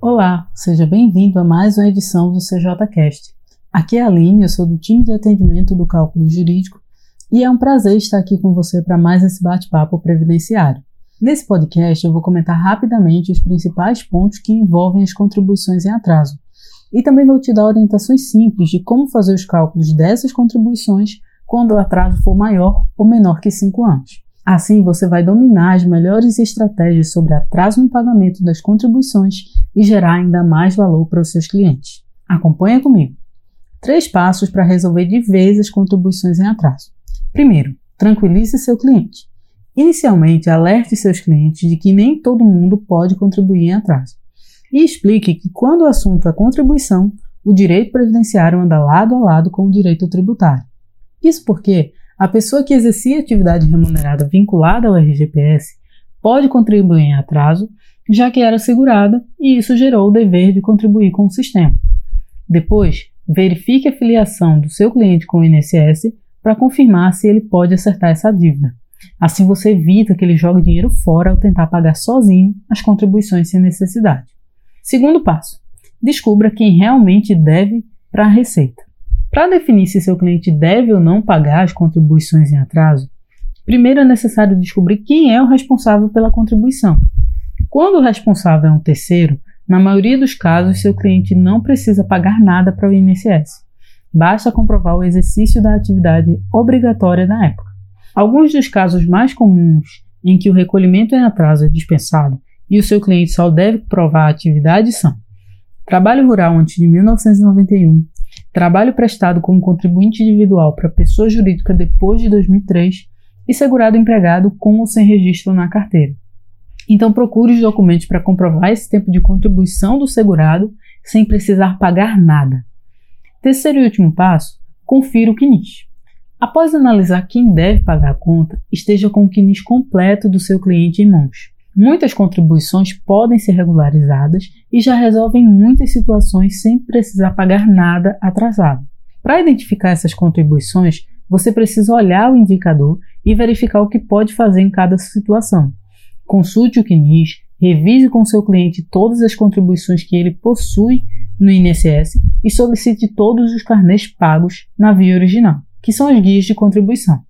Olá, seja bem-vindo a mais uma edição do CJCast. Aqui é a Aline, eu sou do time de atendimento do cálculo jurídico e é um prazer estar aqui com você para mais esse bate-papo previdenciário. Nesse podcast eu vou comentar rapidamente os principais pontos que envolvem as contribuições em atraso e também vou te dar orientações simples de como fazer os cálculos dessas contribuições quando o atraso for maior ou menor que 5 anos. Assim, você vai dominar as melhores estratégias sobre atraso no pagamento das contribuições e gerar ainda mais valor para os seus clientes. Acompanha comigo. Três passos para resolver de vez as contribuições em atraso. Primeiro, tranquilize seu cliente. Inicialmente, alerte seus clientes de que nem todo mundo pode contribuir em atraso. E explique que quando o assunto é contribuição, o direito previdenciário anda lado a lado com o direito tributário. Isso porque a pessoa que exercia atividade remunerada vinculada ao RGPS pode contribuir em atraso, já que era segurada e isso gerou o dever de contribuir com o sistema. Depois, verifique a filiação do seu cliente com o INSS para confirmar se ele pode acertar essa dívida. Assim você evita que ele jogue dinheiro fora ao tentar pagar sozinho as contribuições sem necessidade. Segundo passo: descubra quem realmente deve para a Receita. Para definir se seu cliente deve ou não pagar as contribuições em atraso, primeiro é necessário descobrir quem é o responsável pela contribuição. Quando o responsável é um terceiro, na maioria dos casos seu cliente não precisa pagar nada para o INSS. Basta comprovar o exercício da atividade obrigatória na época. Alguns dos casos mais comuns em que o recolhimento em atraso é dispensado e o seu cliente só deve provar a atividade são trabalho rural antes de 1991, trabalho prestado como contribuinte individual para pessoa jurídica depois de 2003 e segurado empregado com ou sem registro na carteira. Então procure os documentos para comprovar esse tempo de contribuição do segurado sem precisar pagar nada. Terceiro e último passo, confira o CNIS. Após analisar quem deve pagar a conta, esteja com o CNIS completo do seu cliente em mãos. Muitas contribuições podem ser regularizadas e já resolvem muitas situações sem precisar pagar nada atrasado. Para identificar essas contribuições, você precisa olhar o indicador e verificar o que pode fazer em cada situação. Consulte o CNIS, revise com seu cliente todas as contribuições que ele possui no INSS e solicite todos os carnês pagos na via original, que são as guias de contribuição.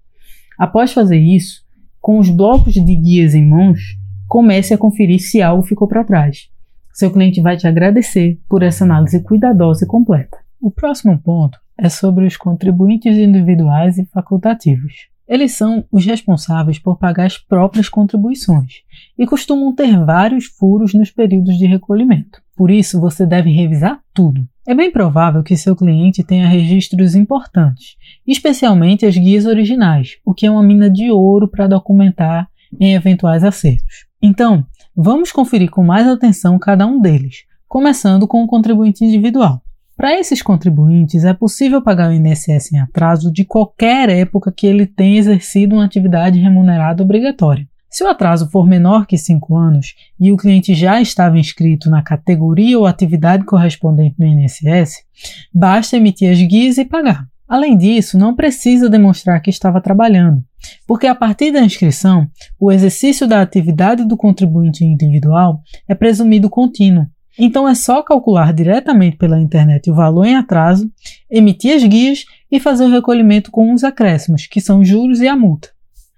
Após fazer isso, com os blocos de guias em mãos, comece a conferir se algo ficou para trás. Seu cliente vai te agradecer por essa análise cuidadosa e completa. O próximo ponto é sobre os contribuintes individuais e facultativos. Eles são os responsáveis por pagar as próprias contribuições e costumam ter vários furos nos períodos de recolhimento. Por isso, você deve revisar tudo. É bem provável que seu cliente tenha registros importantes, especialmente as guias originais, o que é uma mina de ouro para documentar em eventuais acertos. Então, vamos conferir com mais atenção cada um deles, começando com o contribuinte individual. Para esses contribuintes, é possível pagar o INSS em atraso de qualquer época que ele tenha exercido uma atividade remunerada obrigatória. Se o atraso for menor que 5 anos e o cliente já estava inscrito na categoria ou atividade correspondente no INSS, basta emitir as guias e pagar. Além disso, não precisa demonstrar que estava trabalhando, porque a partir da inscrição, o exercício da atividade do contribuinte individual é presumido contínuo. Então é só calcular diretamente pela internet o valor em atraso, emitir as guias e fazer o recolhimento com os acréscimos, que são os juros e a multa.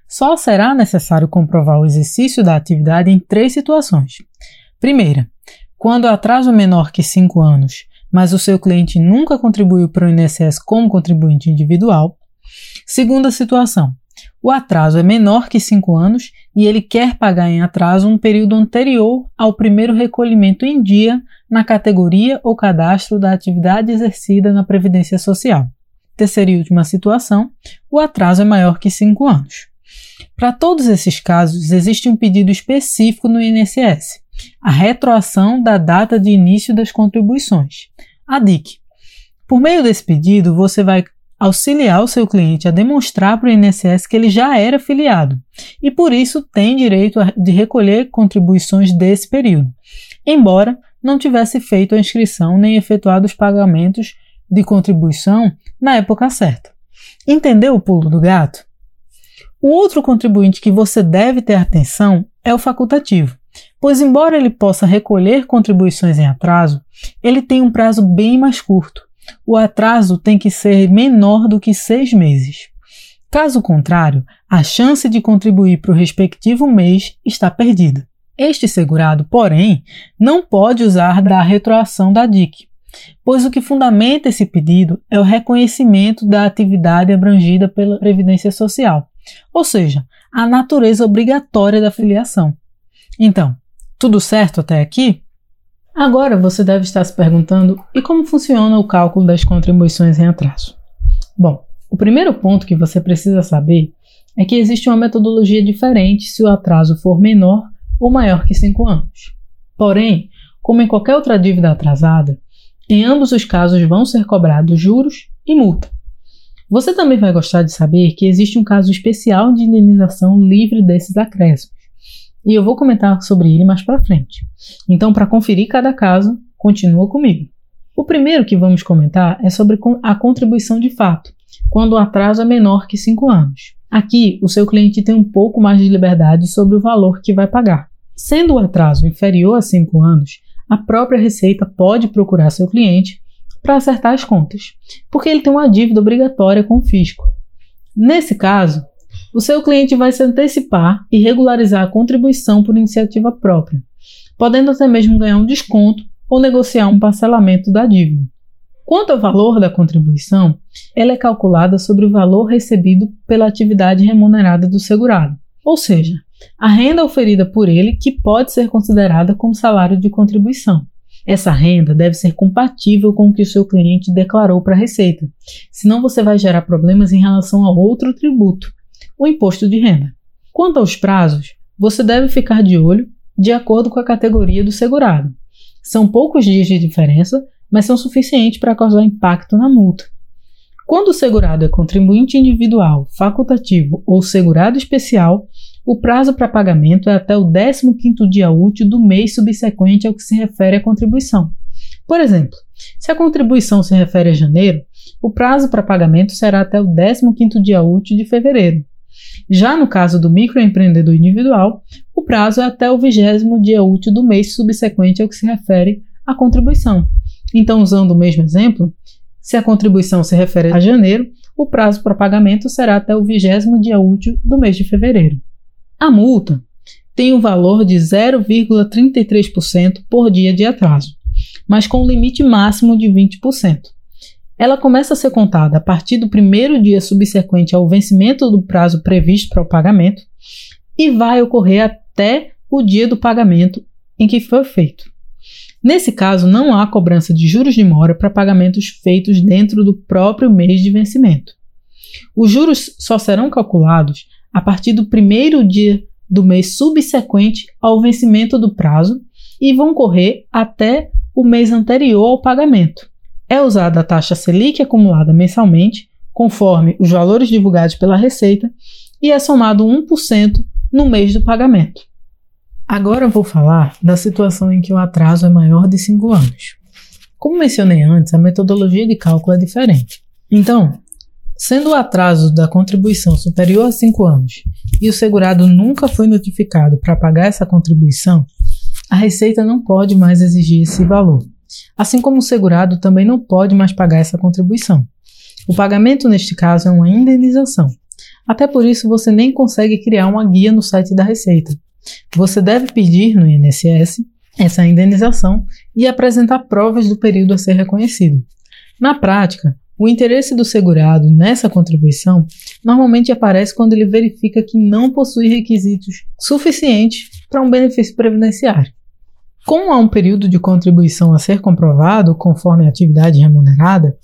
Só será necessário comprovar o exercício da atividade em três situações. Primeira, quando o atraso menor que 5 anos mas o seu cliente nunca contribuiu para o INSS como contribuinte individual. Segunda situação: o atraso é menor que 5 anos e ele quer pagar em atraso um período anterior ao primeiro recolhimento em dia na categoria ou cadastro da atividade exercida na Previdência Social. Terceira e última situação: o atraso é maior que 5 anos. Para todos esses casos, existe um pedido específico no INSS a retroação da data de início das contribuições, a DIC. Por meio desse pedido, você vai auxiliar o seu cliente a demonstrar para o INSS que ele já era filiado e por isso tem direito de recolher contribuições desse período, embora não tivesse feito a inscrição nem efetuado os pagamentos de contribuição na época certa. Entendeu o pulo do gato? O outro contribuinte que você deve ter atenção é o facultativo pois, embora ele possa recolher contribuições em atraso, ele tem um prazo bem mais curto. O atraso tem que ser menor do que seis meses. Caso contrário, a chance de contribuir para o respectivo mês está perdida. Este segurado, porém, não pode usar da retroação da DIC, pois o que fundamenta esse pedido é o reconhecimento da atividade abrangida pela Previdência Social, ou seja, a natureza obrigatória da filiação. Então, tudo certo até aqui? Agora você deve estar se perguntando: e como funciona o cálculo das contribuições em atraso? Bom, o primeiro ponto que você precisa saber é que existe uma metodologia diferente se o atraso for menor ou maior que 5 anos. Porém, como em qualquer outra dívida atrasada, em ambos os casos vão ser cobrados juros e multa. Você também vai gostar de saber que existe um caso especial de indenização livre desses acréscimos. E eu vou comentar sobre ele mais para frente. Então, para conferir cada caso, continua comigo. O primeiro que vamos comentar é sobre a contribuição de fato, quando o atraso é menor que 5 anos. Aqui, o seu cliente tem um pouco mais de liberdade sobre o valor que vai pagar. Sendo o atraso inferior a 5 anos, a própria Receita pode procurar seu cliente para acertar as contas, porque ele tem uma dívida obrigatória com o fisco. Nesse caso, o seu cliente vai se antecipar e regularizar a contribuição por iniciativa própria, podendo até mesmo ganhar um desconto ou negociar um parcelamento da dívida. Quanto ao valor da contribuição, ela é calculada sobre o valor recebido pela atividade remunerada do segurado, ou seja, a renda oferida por ele que pode ser considerada como salário de contribuição. Essa renda deve ser compatível com o que o seu cliente declarou para a Receita, senão você vai gerar problemas em relação a outro tributo, o imposto de renda. Quanto aos prazos, você deve ficar de olho de acordo com a categoria do segurado. São poucos dias de diferença, mas são suficientes para causar impacto na multa. Quando o segurado é contribuinte individual, facultativo ou segurado especial, o prazo para pagamento é até o 15º dia útil do mês subsequente ao que se refere à contribuição. Por exemplo, se a contribuição se refere a janeiro, o prazo para pagamento será até o 15º dia útil de fevereiro. Já no caso do microempreendedor individual, o prazo é até o vigésimo dia útil do mês subsequente ao que se refere à contribuição, então, usando o mesmo exemplo, se a contribuição se refere a janeiro, o prazo para pagamento será até o vigésimo dia útil do mês de fevereiro. A multa tem o um valor de 0,33% por dia de atraso, mas com um limite máximo de 20%. Ela começa a ser contada a partir do primeiro dia subsequente ao vencimento do prazo previsto para o pagamento e vai ocorrer até o dia do pagamento em que foi feito. Nesse caso, não há cobrança de juros de mora para pagamentos feitos dentro do próprio mês de vencimento. Os juros só serão calculados a partir do primeiro dia do mês subsequente ao vencimento do prazo e vão correr até o mês anterior ao pagamento. É usada a taxa Selic acumulada mensalmente, conforme os valores divulgados pela Receita, e é somado 1% no mês do pagamento. Agora vou falar da situação em que o atraso é maior de 5 anos. Como mencionei antes, a metodologia de cálculo é diferente. Então, sendo o atraso da contribuição superior a 5 anos e o segurado nunca foi notificado para pagar essa contribuição, a Receita não pode mais exigir esse valor. Assim como o segurado também não pode mais pagar essa contribuição. O pagamento, neste caso, é uma indenização. Até por isso, você nem consegue criar uma guia no site da Receita, você deve pedir no INSS essa indenização e apresentar provas do período a ser reconhecido. Na prática, o interesse do segurado nessa contribuição normalmente aparece quando ele verifica que não possui requisitos suficientes para um benefício previdenciário. Como há um período de contribuição a ser comprovado conforme a atividade remunerada,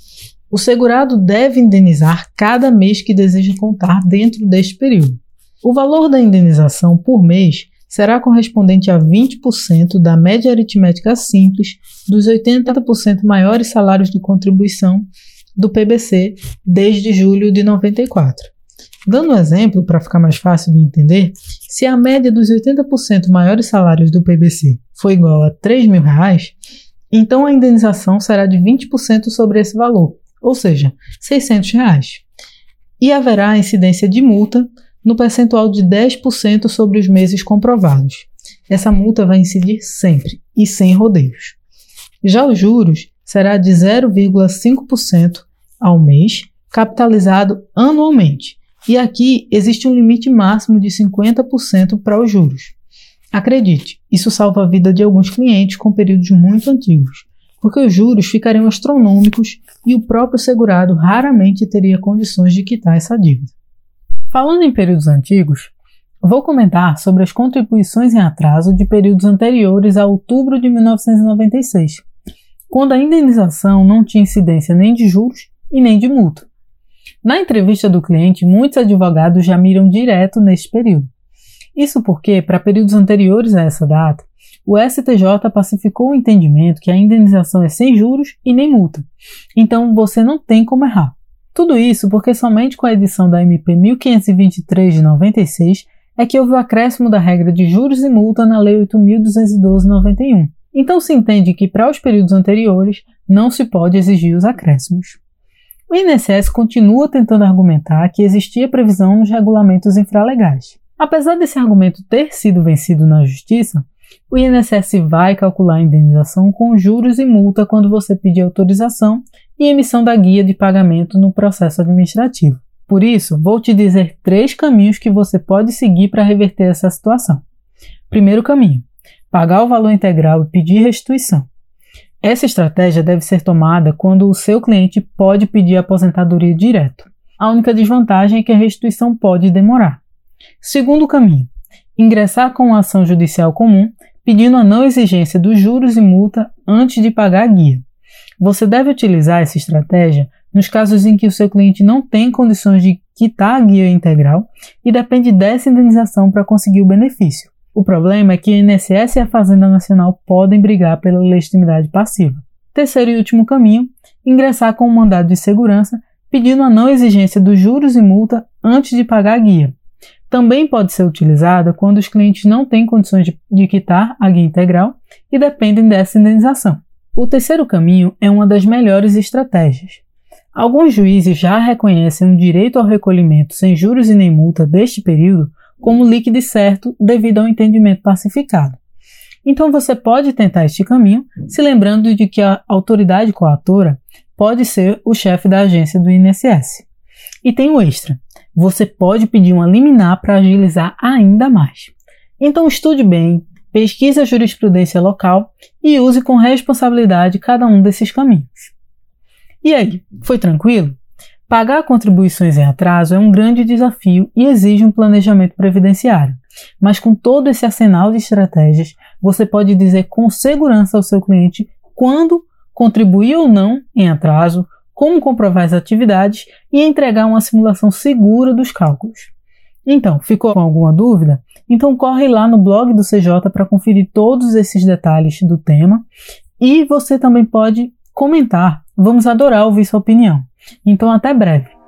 o segurado deve indenizar cada mês que deseja contar dentro deste período. O valor da indenização por mês será correspondente a 20% da média aritmética simples dos 80% maiores salários de contribuição do PBC desde julho de 94. Dando um exemplo para ficar mais fácil de entender, se a média dos 80% maiores salários do PBC for igual a 3 mil reais, então a indenização será de 20% sobre esse valor, ou seja, 600 reais. E haverá incidência de multa no percentual de 10% sobre os meses comprovados. essa multa vai incidir sempre e sem rodeios. Já os juros será de 0,5% ao mês, capitalizado anualmente. E aqui existe um limite máximo de 50% para os juros. Acredite, isso salva a vida de alguns clientes com períodos muito antigos, porque os juros ficariam astronômicos e o próprio segurado raramente teria condições de quitar essa dívida. Falando em períodos antigos, vou comentar sobre as contribuições em atraso de períodos anteriores a outubro de 1996, quando a indenização não tinha incidência nem de juros e nem de multa. Na entrevista do cliente, muitos advogados já miram direto neste período. Isso porque, para períodos anteriores a essa data, o STJ pacificou o entendimento que a indenização é sem juros e nem multa. Então você não tem como errar. Tudo isso porque somente com a edição da MP 1523 de 96 é que houve o acréscimo da regra de juros e multa na Lei 8.212/91. Então se entende que para os períodos anteriores não se pode exigir os acréscimos. O INSS continua tentando argumentar que existia previsão nos regulamentos infralegais. Apesar desse argumento ter sido vencido na Justiça, o INSS vai calcular a indenização com juros e multa quando você pedir autorização e emissão da guia de pagamento no processo administrativo. Por isso, vou te dizer três caminhos que você pode seguir para reverter essa situação. Primeiro caminho: pagar o valor integral e pedir restituição. Essa estratégia deve ser tomada quando o seu cliente pode pedir aposentadoria direto. A única desvantagem é que a restituição pode demorar. Segundo caminho: ingressar com uma ação judicial comum pedindo a não exigência dos juros e multa antes de pagar a guia. Você deve utilizar essa estratégia nos casos em que o seu cliente não tem condições de quitar a guia integral e depende dessa indenização para conseguir o benefício. O problema é que o INSS e a Fazenda Nacional podem brigar pela legitimidade passiva. Terceiro e último caminho, ingressar com um mandado de segurança pedindo a não exigência dos juros e multa antes de pagar a guia. Também pode ser utilizada quando os clientes não têm condições de, de quitar a guia integral e dependem dessa indenização. O terceiro caminho é uma das melhores estratégias. Alguns juízes já reconhecem o direito ao recolhimento sem juros e nem multa deste período como líquido e certo devido ao entendimento pacificado. Então você pode tentar este caminho, se lembrando de que a autoridade coatora pode ser o chefe da agência do INSS. E tem o extra. Você pode pedir uma liminar para agilizar ainda mais. Então estude bem, pesquise a jurisprudência local e use com responsabilidade cada um desses caminhos. E aí, foi tranquilo? Pagar contribuições em atraso é um grande desafio e exige um planejamento previdenciário. Mas com todo esse arsenal de estratégias, você pode dizer com segurança ao seu cliente quando contribuir ou não em atraso, como comprovar as atividades e entregar uma simulação segura dos cálculos. Então, ficou com alguma dúvida? Então corre lá no blog do CJ para conferir todos esses detalhes do tema e você também pode comentar. Vamos adorar ouvir sua opinião. Então, até breve.